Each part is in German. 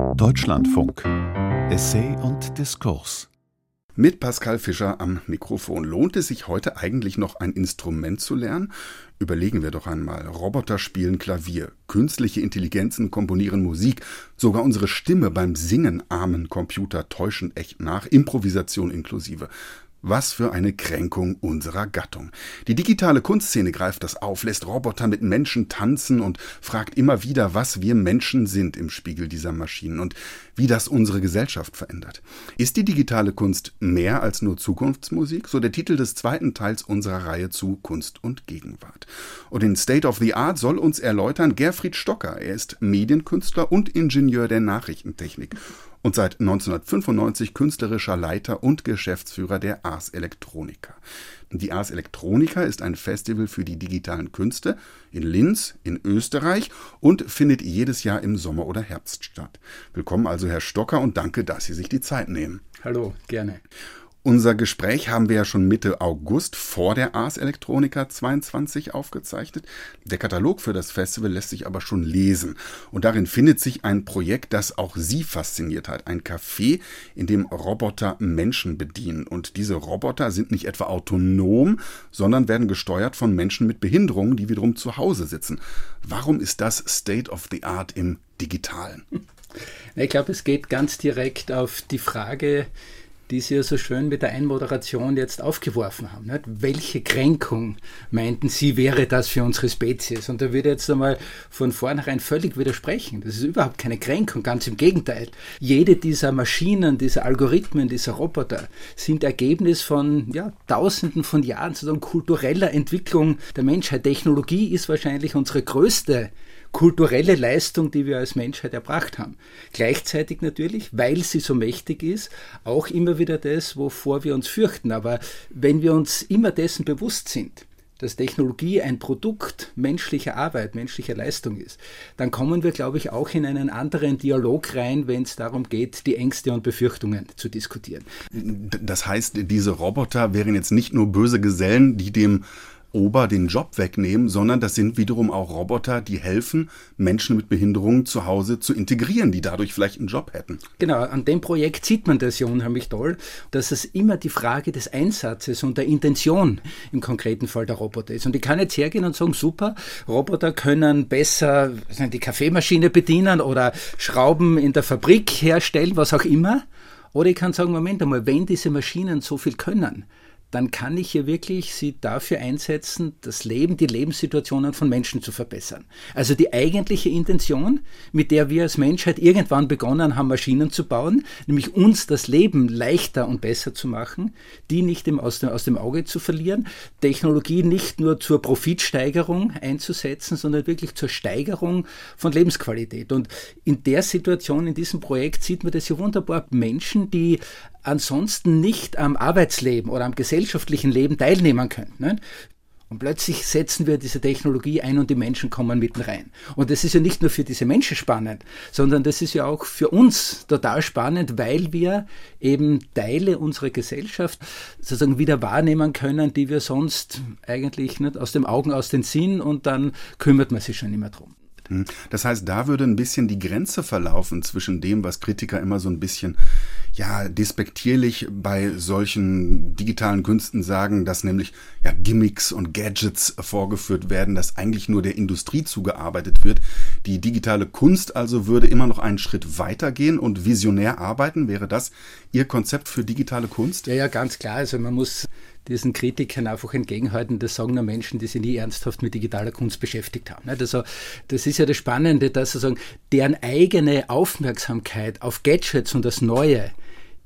Deutschlandfunk Essay und Diskurs mit Pascal Fischer am Mikrofon. Lohnt es sich heute eigentlich noch ein Instrument zu lernen? Überlegen wir doch einmal. Roboter spielen Klavier, künstliche Intelligenzen komponieren Musik, sogar unsere Stimme beim Singen armen Computer täuschen echt nach, Improvisation inklusive. Was für eine Kränkung unserer Gattung. Die digitale Kunstszene greift das auf, lässt Roboter mit Menschen tanzen und fragt immer wieder, was wir Menschen sind im Spiegel dieser Maschinen und wie das unsere Gesellschaft verändert. Ist die digitale Kunst mehr als nur Zukunftsmusik? So der Titel des zweiten Teils unserer Reihe zu Kunst und Gegenwart. Und in State of the Art soll uns erläutern Gerfried Stocker. Er ist Medienkünstler und Ingenieur der Nachrichtentechnik und seit 1995 künstlerischer Leiter und Geschäftsführer der Ars Electronica. Die Ars Electronica ist ein Festival für die digitalen Künste in Linz in Österreich und findet jedes Jahr im Sommer oder Herbst statt. Willkommen also Herr Stocker und danke, dass Sie sich die Zeit nehmen. Hallo, gerne. Unser Gespräch haben wir ja schon Mitte August vor der Ars Electronica 22 aufgezeichnet. Der Katalog für das Festival lässt sich aber schon lesen. Und darin findet sich ein Projekt, das auch Sie fasziniert hat. Ein Café, in dem Roboter Menschen bedienen. Und diese Roboter sind nicht etwa autonom, sondern werden gesteuert von Menschen mit Behinderungen, die wiederum zu Hause sitzen. Warum ist das State of the Art im Digitalen? Ich glaube, es geht ganz direkt auf die Frage, die Sie ja so schön mit der Einmoderation jetzt aufgeworfen haben. Nicht? Welche Kränkung meinten Sie, wäre das für unsere Spezies? Und da würde ich jetzt einmal von vornherein völlig widersprechen. Das ist überhaupt keine Kränkung, ganz im Gegenteil. Jede dieser Maschinen, dieser Algorithmen, dieser Roboter sind Ergebnis von ja, Tausenden von Jahren sozusagen kultureller Entwicklung der Menschheit. Technologie ist wahrscheinlich unsere größte kulturelle Leistung, die wir als Menschheit erbracht haben. Gleichzeitig natürlich, weil sie so mächtig ist, auch immer wieder das, wovor wir uns fürchten. Aber wenn wir uns immer dessen bewusst sind, dass Technologie ein Produkt menschlicher Arbeit, menschlicher Leistung ist, dann kommen wir, glaube ich, auch in einen anderen Dialog rein, wenn es darum geht, die Ängste und Befürchtungen zu diskutieren. Das heißt, diese Roboter wären jetzt nicht nur böse Gesellen, die dem Ober den Job wegnehmen, sondern das sind wiederum auch Roboter, die helfen, Menschen mit Behinderungen zu Hause zu integrieren, die dadurch vielleicht einen Job hätten. Genau, an dem Projekt sieht man das ja unheimlich toll, dass es immer die Frage des Einsatzes und der Intention im konkreten Fall der Roboter ist. Und ich kann jetzt hergehen und sagen, super, Roboter können besser die Kaffeemaschine bedienen oder Schrauben in der Fabrik herstellen, was auch immer. Oder ich kann sagen, Moment einmal, wenn diese Maschinen so viel können, dann kann ich hier wirklich sie dafür einsetzen, das Leben, die Lebenssituationen von Menschen zu verbessern. Also die eigentliche Intention, mit der wir als Menschheit irgendwann begonnen haben, Maschinen zu bauen, nämlich uns das Leben leichter und besser zu machen, die nicht aus, dem, aus dem Auge zu verlieren, Technologie nicht nur zur Profitsteigerung einzusetzen, sondern wirklich zur Steigerung von Lebensqualität. Und in der Situation, in diesem Projekt sieht man das ja wunderbar. Menschen, die ansonsten nicht am Arbeitsleben oder am gesellschaftlichen Leben teilnehmen können. Ne? Und plötzlich setzen wir diese Technologie ein und die Menschen kommen mitten rein. Und das ist ja nicht nur für diese Menschen spannend, sondern das ist ja auch für uns total spannend, weil wir eben Teile unserer Gesellschaft sozusagen wieder wahrnehmen können, die wir sonst eigentlich nicht aus dem Augen, aus den Sinn und dann kümmert man sich schon immer drum. Hm. Das heißt, da würde ein bisschen die Grenze verlaufen zwischen dem, was Kritiker immer so ein bisschen ja despektierlich bei solchen digitalen Künsten sagen, dass nämlich ja Gimmicks und Gadgets vorgeführt werden, dass eigentlich nur der Industrie zugearbeitet wird. Die digitale Kunst also würde immer noch einen Schritt weitergehen und visionär arbeiten. Wäre das Ihr Konzept für digitale Kunst? Ja, ja, ganz klar. Also man muss diesen Kritikern einfach entgegenhalten, das sagen nur Menschen, die sich nie ernsthaft mit digitaler Kunst beschäftigt haben. Also das ist ja das Spannende, dass sozusagen deren eigene Aufmerksamkeit auf Gadgets und das Neue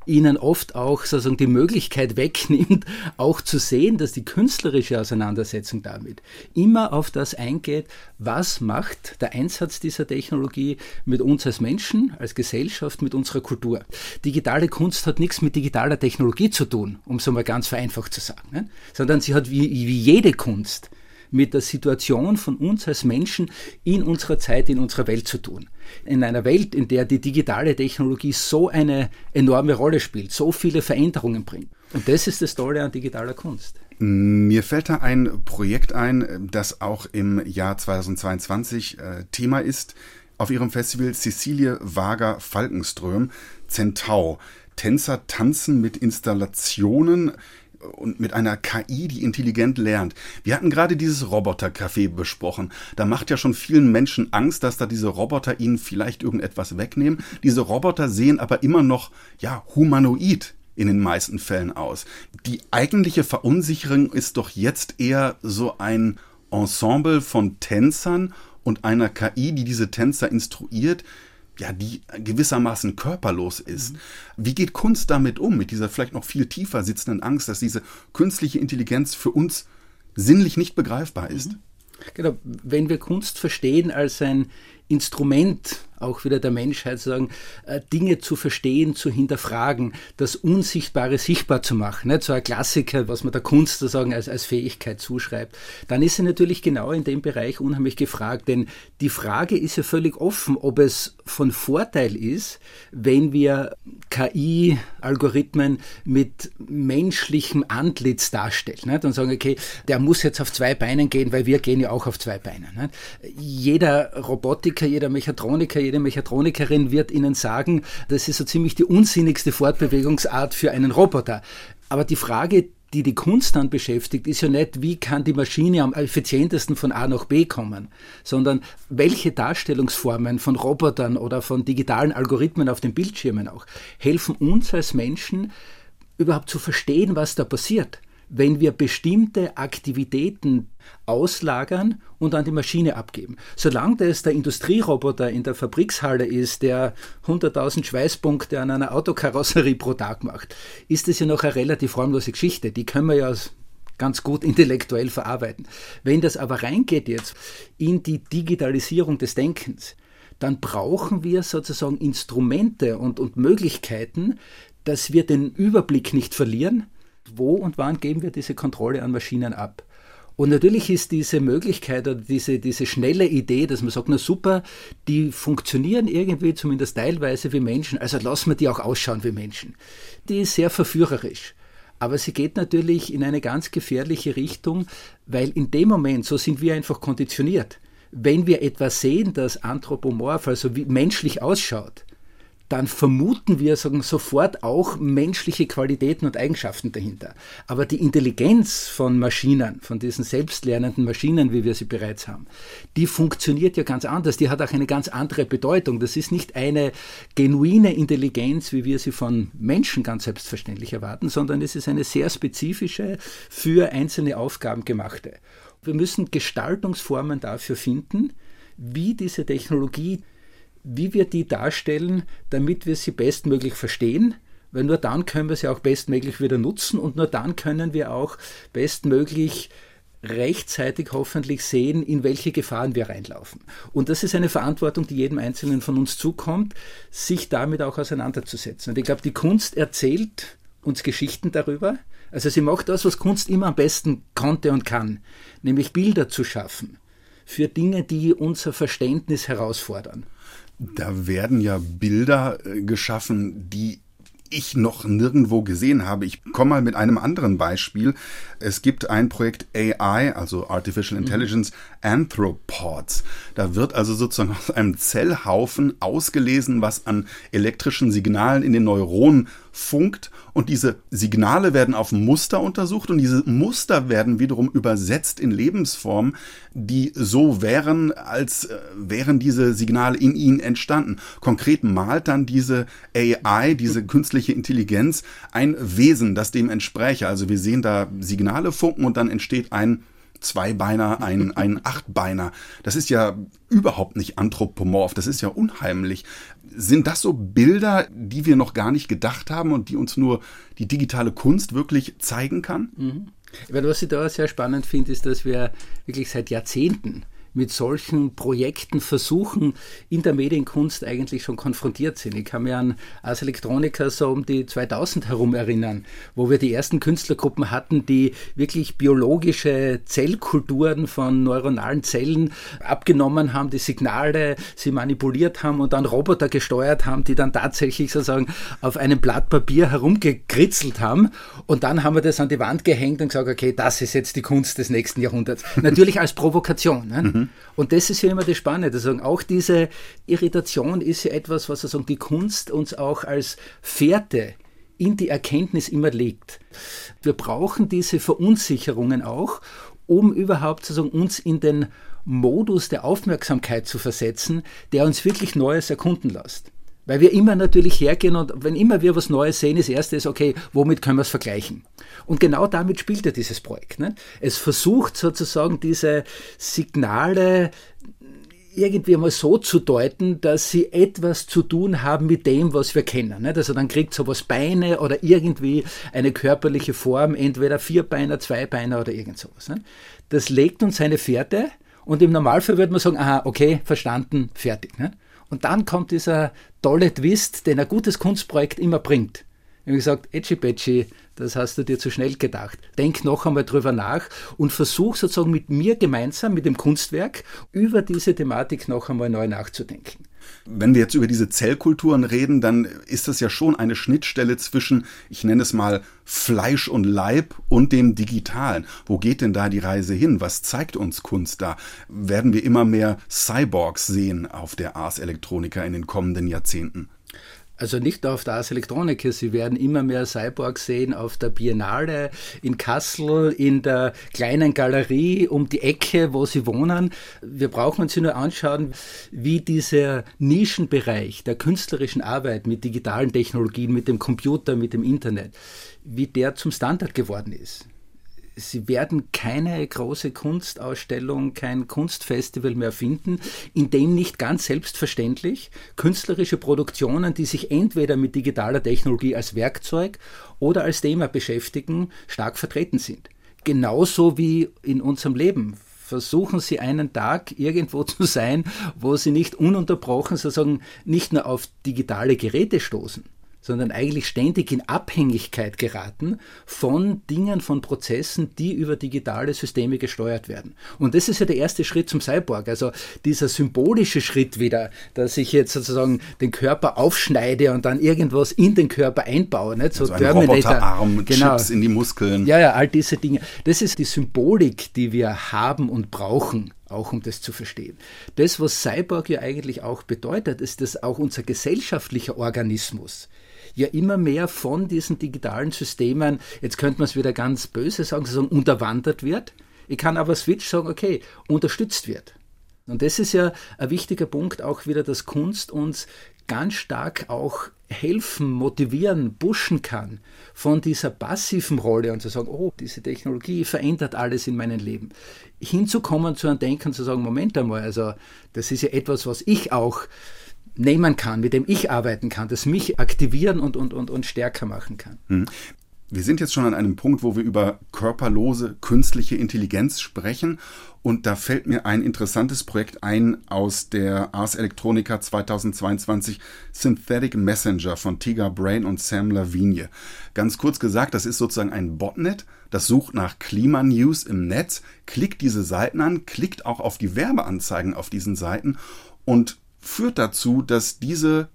ihnen oft auch sozusagen die Möglichkeit wegnimmt, auch zu sehen, dass die künstlerische Auseinandersetzung damit immer auf das eingeht, was macht der Einsatz dieser Technologie mit uns als Menschen, als Gesellschaft, mit unserer Kultur. Digitale Kunst hat nichts mit digitaler Technologie zu tun, um es einmal ganz vereinfacht zu sagen, ne? sondern sie hat wie, wie jede Kunst mit der Situation von uns als Menschen in unserer Zeit, in unserer Welt zu tun. In einer Welt, in der die digitale Technologie so eine enorme Rolle spielt, so viele Veränderungen bringt. Und das ist das Tolle an digitaler Kunst. Mir fällt da ein Projekt ein, das auch im Jahr 2022 äh, Thema ist. auf ihrem Festival Cecilie Wager Falkenström, Zentau. Tänzer tanzen mit Installationen und mit einer KI, die intelligent lernt. Wir hatten gerade dieses Roboter-Café besprochen. Da macht ja schon vielen Menschen Angst, dass da diese Roboter ihnen vielleicht irgendetwas wegnehmen. Diese Roboter sehen aber immer noch, ja, humanoid in den meisten Fällen aus. Die eigentliche Verunsicherung ist doch jetzt eher so ein Ensemble von Tänzern und einer KI, die diese Tänzer instruiert, ja, die gewissermaßen körperlos ist. Mhm. Wie geht Kunst damit um, mit dieser vielleicht noch viel tiefer sitzenden Angst, dass diese künstliche Intelligenz für uns sinnlich nicht begreifbar ist? Mhm. Genau, wenn wir Kunst verstehen als ein Instrument auch wieder der Menschheit sagen, äh, Dinge zu verstehen, zu hinterfragen, das Unsichtbare sichtbar zu machen. So ein Klassiker, was man der Kunst sozusagen als, als Fähigkeit zuschreibt. Dann ist sie natürlich genau in dem Bereich unheimlich gefragt, denn die Frage ist ja völlig offen, ob es von Vorteil ist, wenn wir KI-Algorithmen mit menschlichem Antlitz darstellen und sagen, okay, der muss jetzt auf zwei Beinen gehen, weil wir gehen ja auch auf zwei Beinen. Nicht? Jeder Robotiker, jeder Mechatroniker, jede Mechatronikerin wird Ihnen sagen, das ist so ziemlich die unsinnigste Fortbewegungsart für einen Roboter. Aber die Frage, die die Kunst dann beschäftigt, ist ja nicht, wie kann die Maschine am effizientesten von A nach B kommen, sondern welche Darstellungsformen von Robotern oder von digitalen Algorithmen auf den Bildschirmen auch helfen uns als Menschen überhaupt zu verstehen, was da passiert wenn wir bestimmte Aktivitäten auslagern und an die Maschine abgeben. Solange das der Industrieroboter in der Fabrikshalle ist, der 100.000 Schweißpunkte an einer Autokarosserie pro Tag macht, ist das ja noch eine relativ formlose Geschichte. Die können wir ja ganz gut intellektuell verarbeiten. Wenn das aber reingeht jetzt in die Digitalisierung des Denkens, dann brauchen wir sozusagen Instrumente und, und Möglichkeiten, dass wir den Überblick nicht verlieren, wo und wann geben wir diese Kontrolle an Maschinen ab. Und natürlich ist diese Möglichkeit oder diese, diese schnelle Idee, dass man sagt, na super, die funktionieren irgendwie zumindest teilweise wie Menschen, also lassen wir die auch ausschauen wie Menschen. Die ist sehr verführerisch. Aber sie geht natürlich in eine ganz gefährliche Richtung, weil in dem Moment, so sind wir einfach konditioniert, wenn wir etwas sehen, das anthropomorph, also wie menschlich ausschaut, dann vermuten wir sagen, sofort auch menschliche Qualitäten und Eigenschaften dahinter. Aber die Intelligenz von Maschinen, von diesen selbstlernenden Maschinen, wie wir sie bereits haben, die funktioniert ja ganz anders. Die hat auch eine ganz andere Bedeutung. Das ist nicht eine genuine Intelligenz, wie wir sie von Menschen ganz selbstverständlich erwarten, sondern es ist eine sehr spezifische, für einzelne Aufgaben gemachte. Wir müssen Gestaltungsformen dafür finden, wie diese Technologie wie wir die darstellen, damit wir sie bestmöglich verstehen, weil nur dann können wir sie auch bestmöglich wieder nutzen und nur dann können wir auch bestmöglich rechtzeitig hoffentlich sehen, in welche Gefahren wir reinlaufen. Und das ist eine Verantwortung, die jedem Einzelnen von uns zukommt, sich damit auch auseinanderzusetzen. Und ich glaube, die Kunst erzählt uns Geschichten darüber. Also sie macht das, was Kunst immer am besten konnte und kann, nämlich Bilder zu schaffen für Dinge, die unser Verständnis herausfordern. Da werden ja Bilder äh, geschaffen, die ich noch nirgendwo gesehen habe. Ich komme mal mit einem anderen Beispiel. Es gibt ein Projekt AI, also Artificial mhm. Intelligence Anthropods. Da wird also sozusagen aus einem Zellhaufen ausgelesen, was an elektrischen Signalen in den Neuronen funkt und diese Signale werden auf Muster untersucht und diese Muster werden wiederum übersetzt in Lebensformen, die so wären, als äh, wären diese Signale in ihnen entstanden. Konkret malt dann diese AI, diese künstliche Intelligenz, ein Wesen, das dem entspräche. Also wir sehen da Signale funken und dann entsteht ein Zweibeiner, ein, ein Achtbeiner. Das ist ja überhaupt nicht anthropomorph, das ist ja unheimlich. Sind das so Bilder, die wir noch gar nicht gedacht haben und die uns nur die digitale Kunst wirklich zeigen kann? Mhm. Was ich da sehr spannend finde, ist, dass wir wirklich seit Jahrzehnten mit solchen Projekten versuchen, in der Medienkunst eigentlich schon konfrontiert sind. Ich kann mich an Ars Electronica so um die 2000 herum erinnern, wo wir die ersten Künstlergruppen hatten, die wirklich biologische Zellkulturen von neuronalen Zellen abgenommen haben, die Signale sie manipuliert haben und dann Roboter gesteuert haben, die dann tatsächlich sozusagen auf einem Blatt Papier herumgekritzelt haben. Und dann haben wir das an die Wand gehängt und gesagt, okay, das ist jetzt die Kunst des nächsten Jahrhunderts. Natürlich als Provokation. Ne? Mhm. Mhm. Und das ist ja immer das Spannende. Also auch diese Irritation ist ja etwas, was also die Kunst uns auch als Fährte in die Erkenntnis immer legt. Wir brauchen diese Verunsicherungen auch, um überhaupt sozusagen uns in den Modus der Aufmerksamkeit zu versetzen, der uns wirklich Neues erkunden lässt. Weil wir immer natürlich hergehen und wenn immer wir was Neues sehen, das erste ist, okay, womit können wir es vergleichen? Und genau damit spielt ja dieses Projekt. Ne? Es versucht sozusagen diese Signale irgendwie mal so zu deuten, dass sie etwas zu tun haben mit dem, was wir kennen. Nicht? Also dann kriegt sowas Beine oder irgendwie eine körperliche Form, entweder Vierbeiner, Zweibeiner oder irgend sowas. Nicht? Das legt uns eine Fährte und im Normalfall würde man sagen, aha, okay, verstanden, fertig. Nicht? Und dann kommt dieser tolle Twist, den ein gutes Kunstprojekt immer bringt. Ich habe gesagt, Edgy Betschi, das hast du dir zu schnell gedacht. Denk noch einmal drüber nach und versuch sozusagen mit mir gemeinsam, mit dem Kunstwerk, über diese Thematik noch einmal neu nachzudenken. Wenn wir jetzt über diese Zellkulturen reden, dann ist das ja schon eine Schnittstelle zwischen, ich nenne es mal, Fleisch und Leib und dem Digitalen. Wo geht denn da die Reise hin? Was zeigt uns Kunst da? Werden wir immer mehr Cyborgs sehen auf der Ars Electronica in den kommenden Jahrzehnten? Also nicht nur auf der Ars Electronica, Sie werden immer mehr Cyborgs sehen auf der Biennale in Kassel, in der kleinen Galerie um die Ecke, wo Sie wohnen. Wir brauchen uns nur anschauen, wie dieser Nischenbereich der künstlerischen Arbeit mit digitalen Technologien, mit dem Computer, mit dem Internet, wie der zum Standard geworden ist. Sie werden keine große Kunstausstellung, kein Kunstfestival mehr finden, in dem nicht ganz selbstverständlich. Künstlerische Produktionen, die sich entweder mit digitaler Technologie als Werkzeug oder als Thema beschäftigen, stark vertreten sind. Genauso wie in unserem Leben. Versuchen Sie einen Tag irgendwo zu sein, wo Sie nicht ununterbrochen sozusagen nicht nur auf digitale Geräte stoßen, sondern eigentlich ständig in Abhängigkeit geraten von Dingen, von Prozessen, die über digitale Systeme gesteuert werden. Und das ist ja der erste Schritt zum Cyborg, also dieser symbolische Schritt wieder, dass ich jetzt sozusagen den Körper aufschneide und dann irgendwas in den Körper einbaue, nicht? so also Terminator, Arm, genau. Chips in die Muskeln. Ja, ja, all diese Dinge. Das ist die Symbolik, die wir haben und brauchen auch um das zu verstehen. Das, was Cyborg ja eigentlich auch bedeutet, ist, dass auch unser gesellschaftlicher Organismus ja immer mehr von diesen digitalen Systemen, jetzt könnte man es wieder ganz böse sagen, sagen unterwandert wird. Ich kann aber Switch sagen, okay, unterstützt wird. Und das ist ja ein wichtiger Punkt auch wieder, dass Kunst uns ganz stark auch helfen, motivieren, pushen kann von dieser passiven Rolle und zu sagen, oh, diese Technologie verändert alles in meinem Leben, hinzukommen zu einem Denken, zu sagen, Moment einmal, also das ist ja etwas, was ich auch nehmen kann, mit dem ich arbeiten kann, das mich aktivieren und, und, und, und stärker machen kann. Mhm. Wir sind jetzt schon an einem Punkt, wo wir über körperlose künstliche Intelligenz sprechen. Und da fällt mir ein interessantes Projekt ein aus der Ars Electronica 2022 Synthetic Messenger von Tiger Brain und Sam Lavigne. Ganz kurz gesagt, das ist sozusagen ein Botnet, das sucht nach Klimanews im Netz, klickt diese Seiten an, klickt auch auf die Werbeanzeigen auf diesen Seiten und führt dazu, dass diese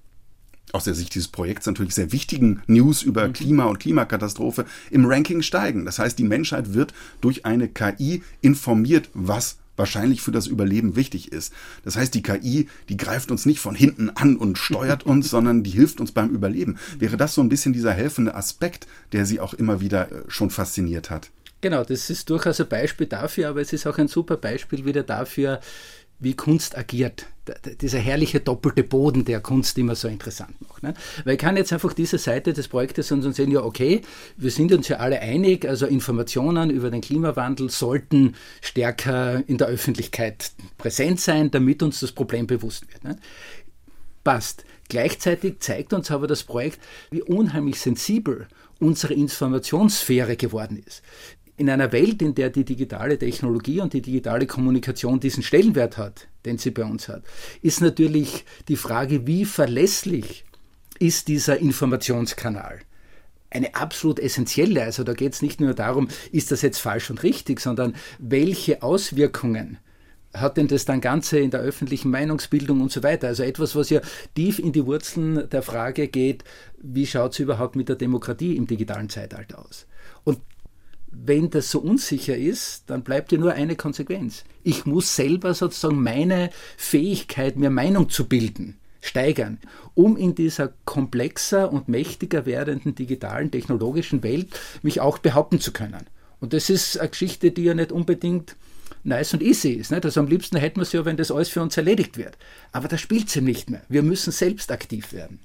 aus der Sicht dieses Projekts natürlich sehr wichtigen News über mhm. Klima und Klimakatastrophe im Ranking steigen. Das heißt, die Menschheit wird durch eine KI informiert, was wahrscheinlich für das Überleben wichtig ist. Das heißt, die KI, die greift uns nicht von hinten an und steuert uns, sondern die hilft uns beim Überleben. Wäre das so ein bisschen dieser helfende Aspekt, der sie auch immer wieder äh, schon fasziniert hat? Genau, das ist durchaus ein Beispiel dafür, aber es ist auch ein super Beispiel wieder dafür, wie Kunst agiert. Dieser herrliche doppelte Boden der Kunst immer so interessant macht. Ne? Weil ich kann jetzt einfach diese Seite des Projektes und sehen, ja, okay, wir sind uns ja alle einig, also Informationen über den Klimawandel sollten stärker in der Öffentlichkeit präsent sein, damit uns das Problem bewusst wird. Ne? Passt. Gleichzeitig zeigt uns aber das Projekt, wie unheimlich sensibel unsere Informationssphäre geworden ist in einer Welt, in der die digitale Technologie und die digitale Kommunikation diesen Stellenwert hat, den sie bei uns hat, ist natürlich die Frage, wie verlässlich ist dieser Informationskanal? Eine absolut essentielle, also da geht es nicht nur darum, ist das jetzt falsch und richtig, sondern welche Auswirkungen hat denn das dann Ganze in der öffentlichen Meinungsbildung und so weiter? Also etwas, was ja tief in die Wurzeln der Frage geht, wie schaut es überhaupt mit der Demokratie im digitalen Zeitalter aus? Und wenn das so unsicher ist, dann bleibt ja nur eine Konsequenz. Ich muss selber sozusagen meine Fähigkeit, mir Meinung zu bilden, steigern, um in dieser komplexer und mächtiger werdenden digitalen, technologischen Welt mich auch behaupten zu können. Und das ist eine Geschichte, die ja nicht unbedingt nice und easy ist. Nicht? Also am liebsten hätten wir es ja, wenn das alles für uns erledigt wird. Aber da spielt sie nicht mehr. Wir müssen selbst aktiv werden.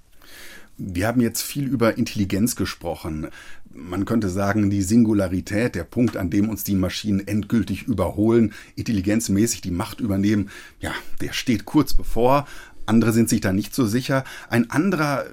Wir haben jetzt viel über Intelligenz gesprochen. Man könnte sagen, die Singularität, der Punkt, an dem uns die Maschinen endgültig überholen, intelligenzmäßig die Macht übernehmen, ja, der steht kurz bevor. Andere sind sich da nicht so sicher. Ein anderer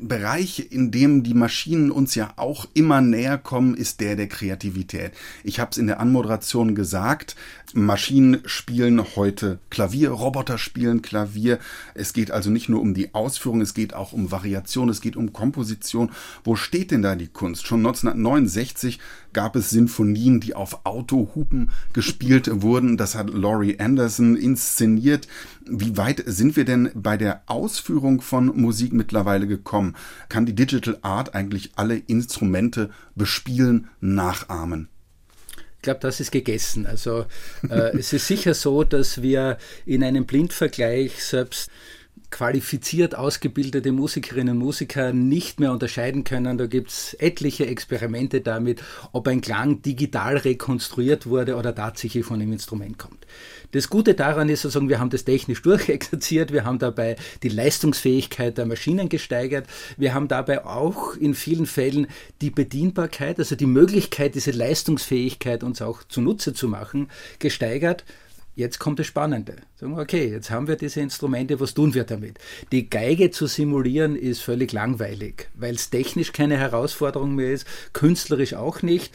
Bereich, in dem die Maschinen uns ja auch immer näher kommen, ist der der Kreativität. Ich habe es in der Anmoderation gesagt, Maschinen spielen heute Klavier, Roboter spielen Klavier. Es geht also nicht nur um die Ausführung, es geht auch um Variation, es geht um Komposition. Wo steht denn da die Kunst? Schon 1969 gab es Sinfonien, die auf Autohupen gespielt wurden. Das hat Laurie Anderson inszeniert. Wie weit sind wir denn bei der Ausführung von Musik mittlerweile gekommen? Kann die Digital Art eigentlich alle Instrumente bespielen, nachahmen? Ich glaube, das ist gegessen. Also äh, es ist sicher so, dass wir in einem Blindvergleich selbst qualifiziert ausgebildete Musikerinnen und Musiker nicht mehr unterscheiden können. Da gibt es etliche Experimente damit, ob ein Klang digital rekonstruiert wurde oder tatsächlich von einem Instrument kommt. Das Gute daran ist sozusagen, wir haben das technisch durchexerziert, wir haben dabei die Leistungsfähigkeit der Maschinen gesteigert, wir haben dabei auch in vielen Fällen die Bedienbarkeit, also die Möglichkeit, diese Leistungsfähigkeit uns auch zunutze zu machen, gesteigert. Jetzt kommt das Spannende. Sagen wir, okay, jetzt haben wir diese Instrumente, was tun wir damit? Die Geige zu simulieren ist völlig langweilig, weil es technisch keine Herausforderung mehr ist, künstlerisch auch nicht.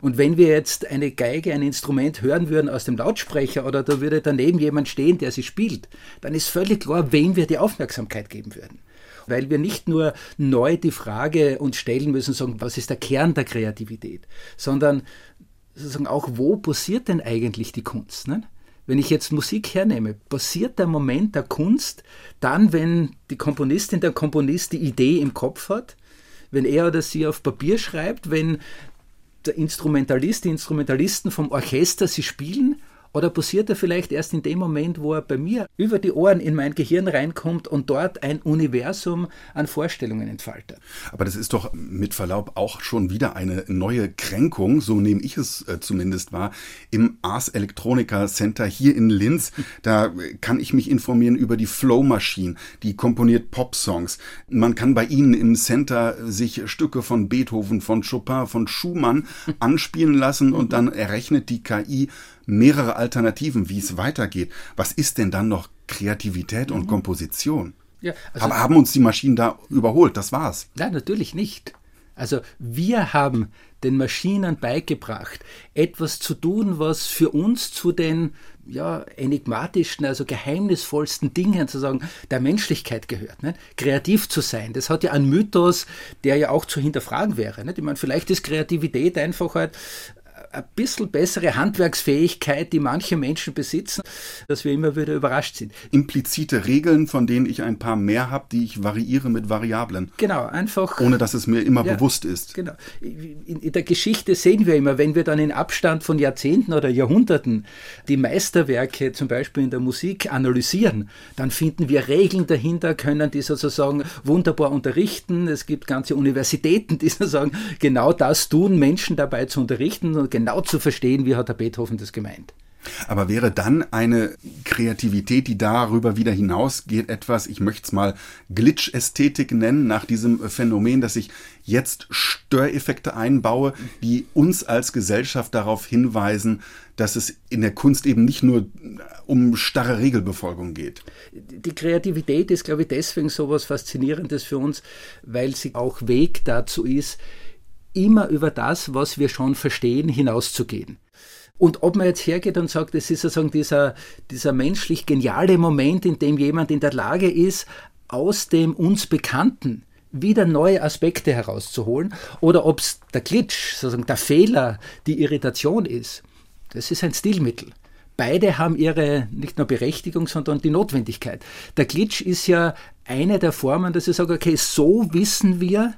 Und wenn wir jetzt eine Geige, ein Instrument hören würden aus dem Lautsprecher oder da würde daneben jemand stehen, der sie spielt, dann ist völlig klar, wem wir die Aufmerksamkeit geben würden. Weil wir nicht nur neu die Frage uns stellen müssen, sagen, was ist der Kern der Kreativität, sondern sozusagen auch, wo passiert denn eigentlich die Kunst? Ne? Wenn ich jetzt Musik hernehme, passiert der Moment der Kunst dann, wenn die Komponistin, der Komponist die Idee im Kopf hat, wenn er oder sie auf Papier schreibt, wenn der Instrumentalist, die Instrumentalisten vom Orchester sie spielen oder passiert er vielleicht erst in dem Moment, wo er bei mir über die Ohren in mein Gehirn reinkommt und dort ein Universum an Vorstellungen entfaltet? Aber das ist doch mit Verlaub auch schon wieder eine neue Kränkung, so nehme ich es äh, zumindest wahr, im Ars Electronica Center hier in Linz. Da kann ich mich informieren über die Flow Machine, die komponiert Pop-Songs. Man kann bei ihnen im Center sich Stücke von Beethoven, von Chopin, von Schumann anspielen lassen und dann errechnet die KI mehrere Alternativen, wie es weitergeht. Was ist denn dann noch Kreativität und mhm. Komposition? Ja, also Aber haben uns die Maschinen da überholt? Das war's. Nein, natürlich nicht. Also wir haben den Maschinen beigebracht, etwas zu tun, was für uns zu den ja, enigmatischsten, also geheimnisvollsten Dingen sozusagen der Menschlichkeit gehört. Ne? Kreativ zu sein, das hat ja einen Mythos, der ja auch zu hinterfragen wäre. Nicht? Ich meine, vielleicht ist Kreativität einfach halt ein bisschen bessere Handwerksfähigkeit, die manche Menschen besitzen, dass wir immer wieder überrascht sind. Implizite Regeln, von denen ich ein paar mehr habe, die ich variiere mit Variablen. Genau, einfach. Ohne dass es mir immer ja, bewusst ist. Genau. In, in der Geschichte sehen wir immer, wenn wir dann in Abstand von Jahrzehnten oder Jahrhunderten die Meisterwerke zum Beispiel in der Musik analysieren, dann finden wir Regeln dahinter, können die sozusagen wunderbar unterrichten. Es gibt ganze Universitäten, die sozusagen genau das tun, Menschen dabei zu unterrichten und genau zu verstehen, wie hat der Beethoven das gemeint. Aber wäre dann eine Kreativität, die darüber wieder hinausgeht, etwas, ich möchte es mal Glitch-Ästhetik nennen, nach diesem Phänomen, dass ich jetzt Störeffekte einbaue, die uns als Gesellschaft darauf hinweisen, dass es in der Kunst eben nicht nur um starre Regelbefolgung geht. Die Kreativität ist, glaube ich, deswegen so was Faszinierendes für uns, weil sie auch Weg dazu ist, immer über das, was wir schon verstehen, hinauszugehen. Und ob man jetzt hergeht und sagt, es ist sozusagen dieser, dieser menschlich geniale Moment, in dem jemand in der Lage ist, aus dem uns Bekannten wieder neue Aspekte herauszuholen, oder ob es der Glitch, sozusagen der Fehler, die Irritation ist, das ist ein Stilmittel. Beide haben ihre nicht nur Berechtigung, sondern die Notwendigkeit. Der Glitch ist ja eine der Formen, dass ich sage, okay, so wissen wir,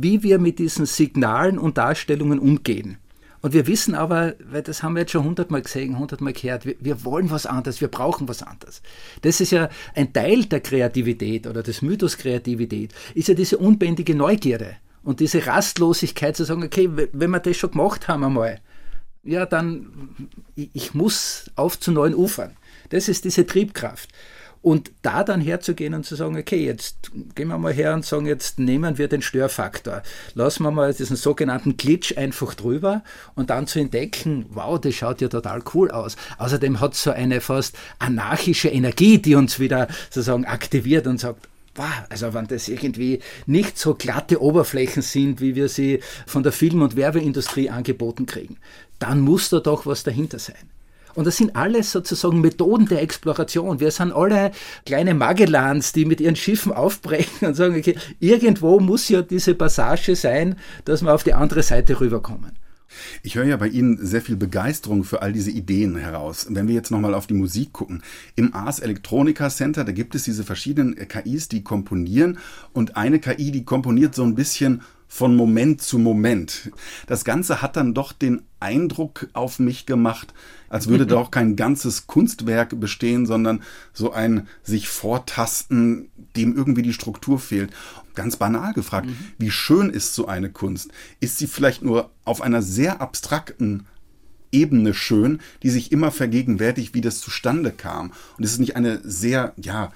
wie wir mit diesen Signalen und Darstellungen umgehen. Und wir wissen aber, weil das haben wir jetzt schon hundertmal gesehen, hundertmal gehört, wir, wir, wollen was anderes, wir brauchen was anderes. Das ist ja ein Teil der Kreativität oder des Mythos Kreativität, ist ja diese unbändige Neugierde und diese Rastlosigkeit zu sagen, okay, wenn wir das schon gemacht haben einmal, ja, dann, ich muss auf zu neuen Ufern. Das ist diese Triebkraft. Und da dann herzugehen und zu sagen, okay, jetzt gehen wir mal her und sagen, jetzt nehmen wir den Störfaktor. Lassen wir mal diesen sogenannten Glitch einfach drüber und dann zu entdecken, wow, das schaut ja total cool aus. Außerdem hat es so eine fast anarchische Energie, die uns wieder sozusagen aktiviert und sagt, Wow, also wenn das irgendwie nicht so glatte Oberflächen sind, wie wir sie von der Film- und Werbeindustrie angeboten kriegen, dann muss da doch was dahinter sein. Und das sind alles sozusagen Methoden der Exploration. Wir sind alle kleine Magellans, die mit ihren Schiffen aufbrechen und sagen, okay, irgendwo muss ja diese Passage sein, dass wir auf die andere Seite rüberkommen. Ich höre ja bei Ihnen sehr viel Begeisterung für all diese Ideen heraus. Wenn wir jetzt nochmal auf die Musik gucken. Im Ars Electronica Center, da gibt es diese verschiedenen KIs, die komponieren und eine KI, die komponiert so ein bisschen von Moment zu Moment. Das Ganze hat dann doch den Eindruck auf mich gemacht, als würde da auch kein ganzes Kunstwerk bestehen, sondern so ein sich vortasten, dem irgendwie die Struktur fehlt. Ganz banal gefragt, mhm. wie schön ist so eine Kunst? Ist sie vielleicht nur auf einer sehr abstrakten Ebene schön, die sich immer vergegenwärtigt, wie das zustande kam? Und ist es nicht eine sehr, ja,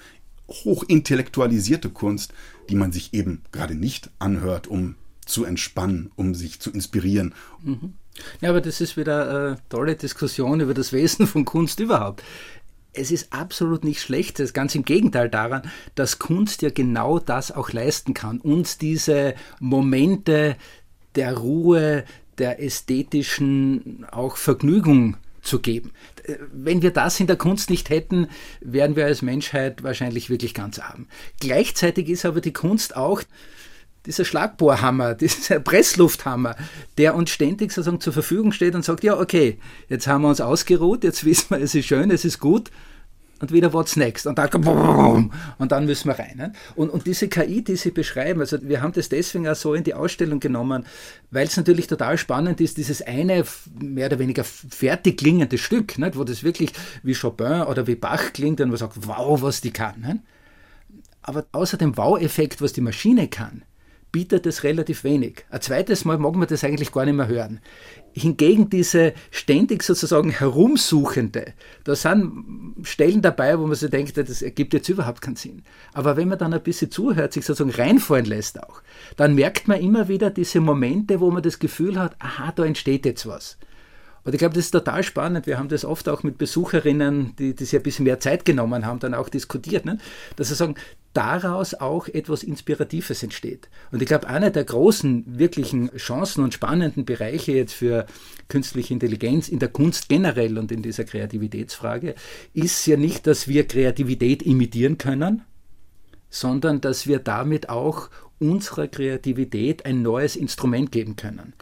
hochintellektualisierte Kunst, die man sich eben gerade nicht anhört, um zu entspannen, um sich zu inspirieren. Mhm. Ja, aber das ist wieder eine tolle Diskussion über das Wesen von Kunst überhaupt. Es ist absolut nicht schlecht, das ist ganz im Gegenteil daran, dass Kunst ja genau das auch leisten kann, uns diese Momente der Ruhe, der ästhetischen auch Vergnügung zu geben. Wenn wir das in der Kunst nicht hätten, wären wir als Menschheit wahrscheinlich wirklich ganz arm. Gleichzeitig ist aber die Kunst auch dieser Schlagbohrhammer, dieser Presslufthammer, der uns ständig sozusagen zur Verfügung steht und sagt, ja, okay, jetzt haben wir uns ausgeruht, jetzt wissen wir, es ist schön, es ist gut, und wieder what's next und dann und dann müssen wir rein. Ne? Und, und diese KI, die Sie beschreiben, also wir haben das deswegen auch so in die Ausstellung genommen, weil es natürlich total spannend ist, dieses eine mehr oder weniger fertig klingende Stück, nicht? wo das wirklich wie Chopin oder wie Bach klingt und man sagt, wow, was die kann. Nicht? Aber außer dem Wow-Effekt, was die Maschine kann, bietet es relativ wenig. Ein zweites Mal mag man das eigentlich gar nicht mehr hören. Hingegen diese ständig sozusagen herumsuchende, da sind Stellen dabei, wo man sich denkt, das ergibt jetzt überhaupt keinen Sinn. Aber wenn man dann ein bisschen zuhört, sich sozusagen reinfallen lässt auch, dann merkt man immer wieder diese Momente, wo man das Gefühl hat, aha, da entsteht jetzt was. Und ich glaube, das ist total spannend. Wir haben das oft auch mit Besucherinnen, die, die sich ein bisschen mehr Zeit genommen haben, dann auch diskutiert, ne? dass sie sagen, daraus auch etwas Inspiratives entsteht. Und ich glaube, einer der großen, wirklichen Chancen und spannenden Bereiche jetzt für künstliche Intelligenz in der Kunst generell und in dieser Kreativitätsfrage ist ja nicht, dass wir Kreativität imitieren können, sondern dass wir damit auch unserer Kreativität ein neues Instrument geben können.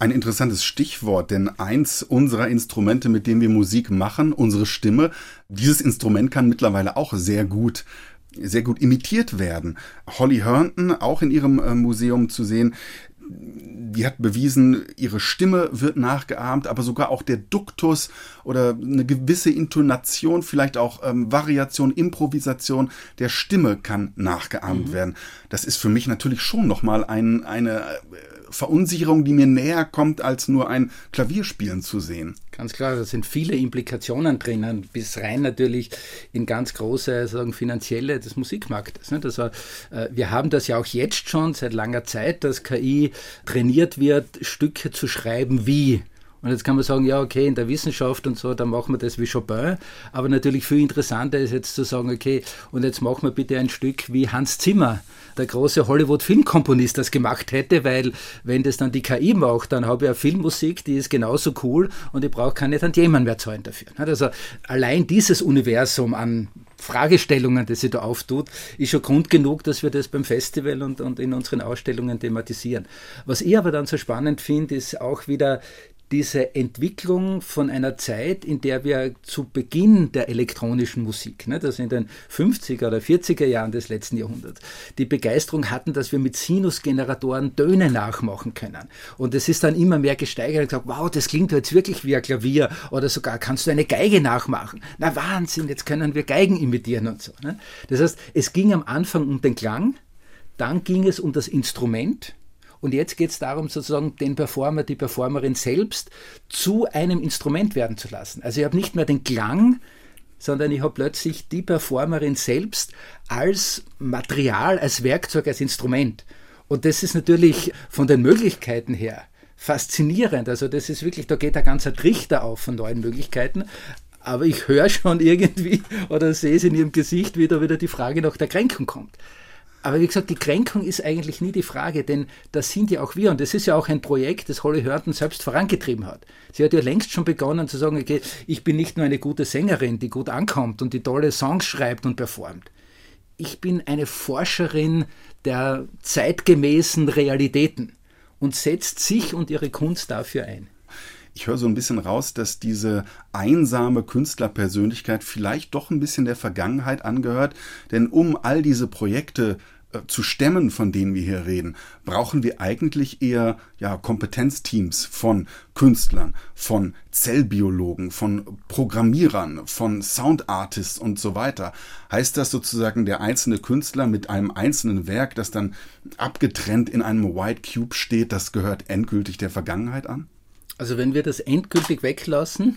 Ein interessantes Stichwort, denn eins unserer Instrumente, mit dem wir Musik machen, unsere Stimme, dieses Instrument kann mittlerweile auch sehr gut sehr gut imitiert werden. Holly Herndon, auch in ihrem äh, Museum zu sehen, die hat bewiesen, ihre Stimme wird nachgeahmt, aber sogar auch der Duktus oder eine gewisse Intonation, vielleicht auch ähm, Variation, Improvisation der Stimme kann nachgeahmt mhm. werden. Das ist für mich natürlich schon nochmal ein, eine äh, Verunsicherung, die mir näher kommt, als nur ein Klavierspielen zu sehen. Ganz klar, da sind viele Implikationen drinnen, bis rein natürlich in ganz große sagen, finanzielle des Musikmarktes. Also, äh, wir haben das ja auch jetzt schon seit langer Zeit, dass KI trainiert wird, Stücke zu schreiben wie und jetzt kann man sagen, ja, okay, in der Wissenschaft und so, da machen wir das wie Chopin. Aber natürlich viel interessanter ist jetzt zu sagen, okay, und jetzt machen wir bitte ein Stück wie Hans Zimmer, der große Hollywood-Filmkomponist, das gemacht hätte, weil wenn das dann die KI macht, dann habe ich eine Filmmusik, die ist genauso cool und ich brauche keine Tantiemen mehr zahlen dafür. Also allein dieses Universum an Fragestellungen, die sie da auftut, ist schon Grund genug, dass wir das beim Festival und, und in unseren Ausstellungen thematisieren. Was ich aber dann so spannend finde, ist auch wieder diese Entwicklung von einer Zeit, in der wir zu Beginn der elektronischen Musik, ne, das in den 50er oder 40er Jahren des letzten Jahrhunderts, die Begeisterung hatten, dass wir mit Sinusgeneratoren Töne nachmachen können. Und es ist dann immer mehr gesteigert und gesagt, wow, das klingt jetzt wirklich wie ein Klavier oder sogar kannst du eine Geige nachmachen. Na Wahnsinn, jetzt können wir Geigen imitieren und so. Ne? Das heißt, es ging am Anfang um den Klang, dann ging es um das Instrument, und jetzt geht es darum, sozusagen den Performer, die Performerin selbst zu einem Instrument werden zu lassen. Also ich habe nicht mehr den Klang, sondern ich habe plötzlich die Performerin selbst als Material, als Werkzeug, als Instrument. Und das ist natürlich von den Möglichkeiten her faszinierend. Also das ist wirklich, da geht ein ganzer Trichter auf von neuen Möglichkeiten. Aber ich höre schon irgendwie oder sehe es in ihrem Gesicht, wie da wieder die Frage nach der Kränkung kommt. Aber wie gesagt, die Kränkung ist eigentlich nie die Frage, denn das sind ja auch wir. Und das ist ja auch ein Projekt, das Holly Hörton selbst vorangetrieben hat. Sie hat ja längst schon begonnen zu sagen, okay, ich bin nicht nur eine gute Sängerin, die gut ankommt und die tolle Songs schreibt und performt. Ich bin eine Forscherin der zeitgemäßen Realitäten und setzt sich und ihre Kunst dafür ein. Ich höre so ein bisschen raus, dass diese einsame Künstlerpersönlichkeit vielleicht doch ein bisschen der Vergangenheit angehört. Denn um all diese Projekte äh, zu stemmen, von denen wir hier reden, brauchen wir eigentlich eher ja, Kompetenzteams von Künstlern, von Zellbiologen, von Programmierern, von Soundartists und so weiter. Heißt das sozusagen, der einzelne Künstler mit einem einzelnen Werk, das dann abgetrennt in einem White Cube steht, das gehört endgültig der Vergangenheit an? Also wenn wir das endgültig weglassen,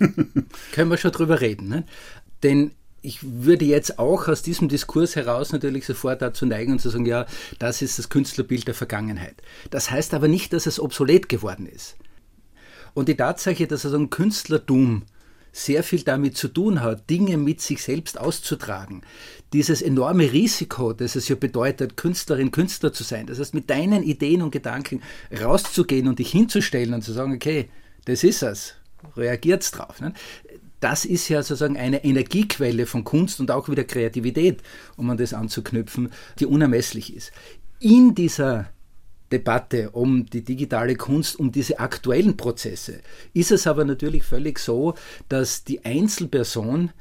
können wir schon drüber reden. Ne? Denn ich würde jetzt auch aus diesem Diskurs heraus natürlich sofort dazu neigen und zu sagen, ja, das ist das Künstlerbild der Vergangenheit. Das heißt aber nicht, dass es obsolet geworden ist. Und die Tatsache, dass also ein Künstlertum sehr viel damit zu tun hat, Dinge mit sich selbst auszutragen. Dieses enorme Risiko, das es ja bedeutet, Künstlerin, Künstler zu sein. Das heißt, mit deinen Ideen und Gedanken rauszugehen und dich hinzustellen und zu sagen, okay, das ist es. Reagiert's drauf. Ne? Das ist ja sozusagen eine Energiequelle von Kunst und auch wieder Kreativität, um an das anzuknüpfen, die unermesslich ist. In dieser Debatte um die digitale Kunst, um diese aktuellen Prozesse, ist es aber natürlich völlig so, dass die Einzelperson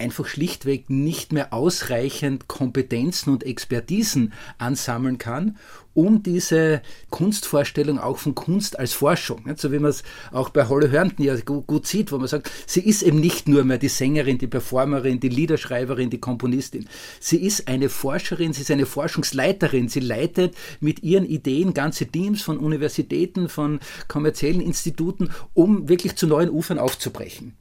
einfach schlichtweg nicht mehr ausreichend Kompetenzen und Expertisen ansammeln kann, um diese Kunstvorstellung auch von Kunst als Forschung, so wie man es auch bei Holle Hörnten ja gut sieht, wo man sagt, sie ist eben nicht nur mehr die Sängerin, die Performerin, die Liederschreiberin, die Komponistin. Sie ist eine Forscherin, sie ist eine Forschungsleiterin. Sie leitet mit ihren Ideen ganze Teams von Universitäten, von kommerziellen Instituten, um wirklich zu neuen Ufern aufzubrechen.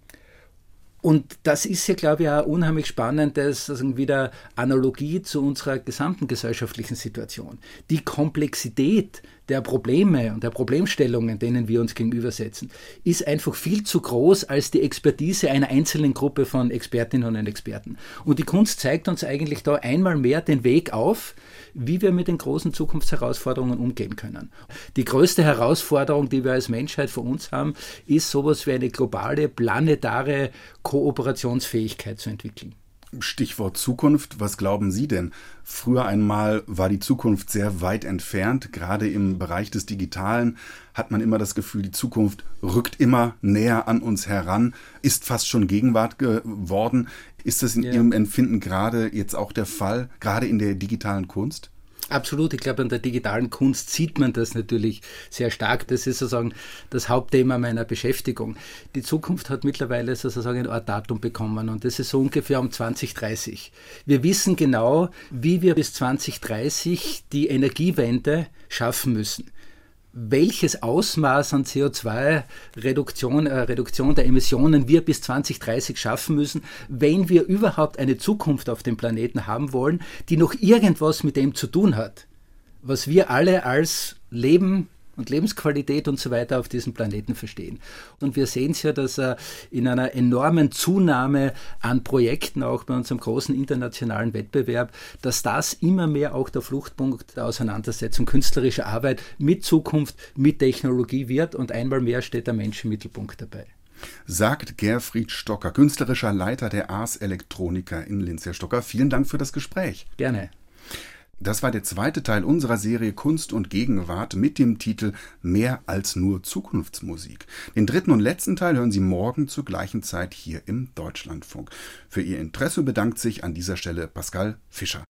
Und das ist ja, glaube ich, auch unheimlich spannend, das also wieder Analogie zu unserer gesamten gesellschaftlichen Situation. Die Komplexität der Probleme und der Problemstellungen, denen wir uns gegenübersetzen, ist einfach viel zu groß als die Expertise einer einzelnen Gruppe von Expertinnen und Experten. Und die Kunst zeigt uns eigentlich da einmal mehr den Weg auf, wie wir mit den großen Zukunftsherausforderungen umgehen können. Die größte Herausforderung, die wir als Menschheit vor uns haben, ist sowas wie eine globale, planetare Kooperationsfähigkeit zu entwickeln. Stichwort Zukunft, was glauben Sie denn? Früher einmal war die Zukunft sehr weit entfernt. Gerade im Bereich des Digitalen hat man immer das Gefühl, die Zukunft rückt immer näher an uns heran, ist fast schon Gegenwart geworden. Ist das in ja. Ihrem Empfinden gerade jetzt auch der Fall, gerade in der digitalen Kunst? Absolut, ich glaube, an der digitalen Kunst sieht man das natürlich sehr stark. Das ist sozusagen das Hauptthema meiner Beschäftigung. Die Zukunft hat mittlerweile sozusagen ein Datum bekommen und das ist so ungefähr um 2030. Wir wissen genau, wie wir bis 2030 die Energiewende schaffen müssen welches Ausmaß an CO2-Reduktion äh, Reduktion der Emissionen wir bis 2030 schaffen müssen, wenn wir überhaupt eine Zukunft auf dem Planeten haben wollen, die noch irgendwas mit dem zu tun hat, was wir alle als Leben und Lebensqualität und so weiter auf diesem Planeten verstehen. Und wir sehen es ja, dass er in einer enormen Zunahme an Projekten, auch bei unserem großen internationalen Wettbewerb, dass das immer mehr auch der Fluchtpunkt der Auseinandersetzung künstlerischer Arbeit mit Zukunft, mit Technologie wird und einmal mehr steht der Mensch im Mittelpunkt dabei sagt Gerfried Stocker, künstlerischer Leiter der Ars Electronica in Linz. Herr Stocker, vielen Dank für das Gespräch. Gerne. Das war der zweite Teil unserer Serie Kunst und Gegenwart mit dem Titel Mehr als nur Zukunftsmusik. Den dritten und letzten Teil hören Sie morgen zur gleichen Zeit hier im Deutschlandfunk. Für Ihr Interesse bedankt sich an dieser Stelle Pascal Fischer.